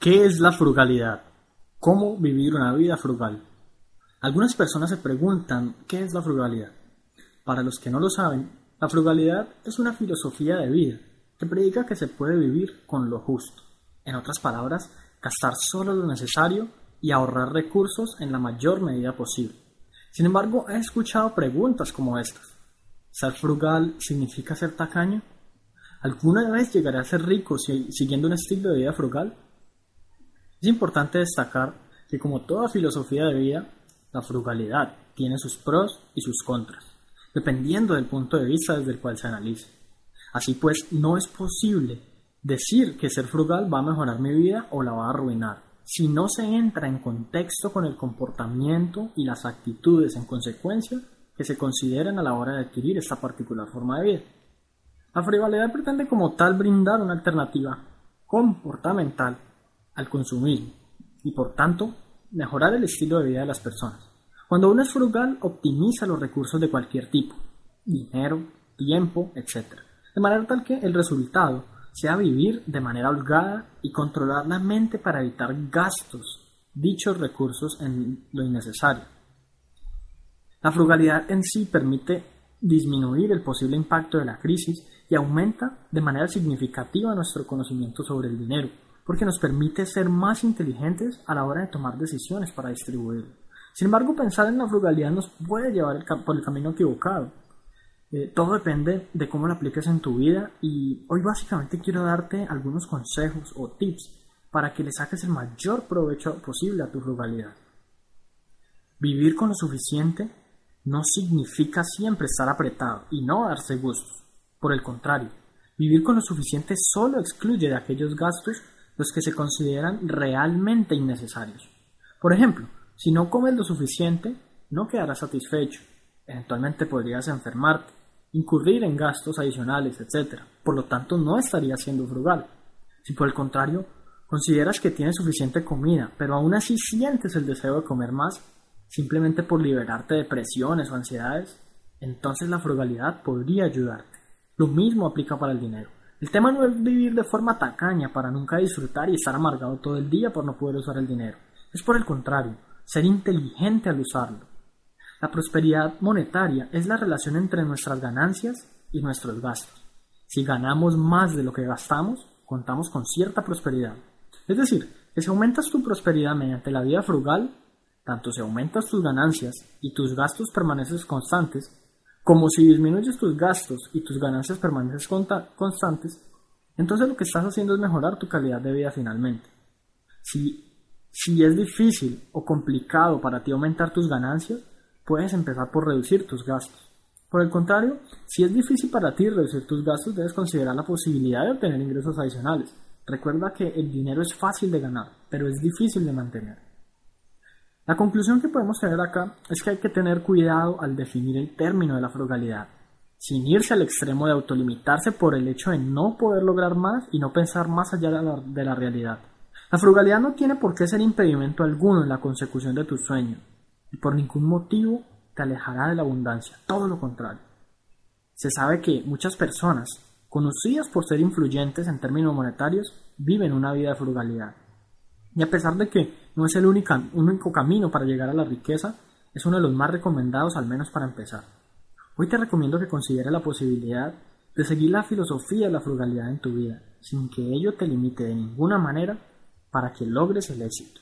¿Qué es la frugalidad? ¿Cómo vivir una vida frugal? Algunas personas se preguntan ¿qué es la frugalidad? Para los que no lo saben, la frugalidad es una filosofía de vida que predica que se puede vivir con lo justo. En otras palabras, gastar solo lo necesario y ahorrar recursos en la mayor medida posible. Sin embargo, he escuchado preguntas como estas. ¿Ser frugal significa ser tacaño? ¿Alguna vez llegaré a ser rico siguiendo un estilo de vida frugal? Es importante destacar que como toda filosofía de vida, la frugalidad tiene sus pros y sus contras, dependiendo del punto de vista desde el cual se analice. Así pues, no es posible decir que ser frugal va a mejorar mi vida o la va a arruinar, si no se entra en contexto con el comportamiento y las actitudes en consecuencia que se consideran a la hora de adquirir esta particular forma de vida. La frugalidad pretende como tal brindar una alternativa comportamental al consumismo y por tanto mejorar el estilo de vida de las personas. Cuando uno es frugal, optimiza los recursos de cualquier tipo, dinero, tiempo, etc. De manera tal que el resultado sea vivir de manera holgada y controlar la mente para evitar gastos dichos recursos en lo innecesario. La frugalidad en sí permite disminuir el posible impacto de la crisis y aumenta de manera significativa nuestro conocimiento sobre el dinero, porque nos permite ser más inteligentes a la hora de tomar decisiones para distribuirlo. Sin embargo, pensar en la frugalidad nos puede llevar por el camino equivocado. Eh, todo depende de cómo lo apliques en tu vida y hoy básicamente quiero darte algunos consejos o tips para que le saques el mayor provecho posible a tu frugalidad. Vivir con lo suficiente no significa siempre estar apretado y no darse gustos. Por el contrario, vivir con lo suficiente solo excluye de aquellos gastos los que se consideran realmente innecesarios. Por ejemplo, si no comes lo suficiente, no quedarás satisfecho. Eventualmente podrías enfermarte, incurrir en gastos adicionales, etc. Por lo tanto, no estarías siendo frugal. Si por el contrario, consideras que tienes suficiente comida, pero aún así sientes el deseo de comer más, simplemente por liberarte de presiones o ansiedades, entonces la frugalidad podría ayudarte. Lo mismo aplica para el dinero. El tema no es vivir de forma tacaña para nunca disfrutar y estar amargado todo el día por no poder usar el dinero. Es por el contrario, ser inteligente al usarlo. La prosperidad monetaria es la relación entre nuestras ganancias y nuestros gastos. Si ganamos más de lo que gastamos, contamos con cierta prosperidad. Es decir, que si aumentas tu prosperidad mediante la vida frugal, tanto si aumentas tus ganancias y tus gastos permanecen constantes, como si disminuyes tus gastos y tus ganancias permanecen constantes, entonces lo que estás haciendo es mejorar tu calidad de vida finalmente. Si, si es difícil o complicado para ti aumentar tus ganancias, puedes empezar por reducir tus gastos. Por el contrario, si es difícil para ti reducir tus gastos, debes considerar la posibilidad de obtener ingresos adicionales. Recuerda que el dinero es fácil de ganar, pero es difícil de mantener. La conclusión que podemos tener acá es que hay que tener cuidado al definir el término de la frugalidad, sin irse al extremo de autolimitarse por el hecho de no poder lograr más y no pensar más allá de la, realidad. La frugalidad no tiene por qué ser impedimento alguno en la consecución de tus sueños, y por ningún motivo te alejará de la abundancia, todo lo contrario. Se sabe que muchas personas, conocidas por ser influyentes en términos monetarios, viven una vida de frugalidad. Y a pesar de que no es el único, camino para llegar a la riqueza, es uno de los más recomendados al menos para empezar. Hoy te recomiendo que consideres la posibilidad de seguir la filosofía de la frugalidad en tu vida, sin que ello te limite de ninguna manera para que logres el éxito.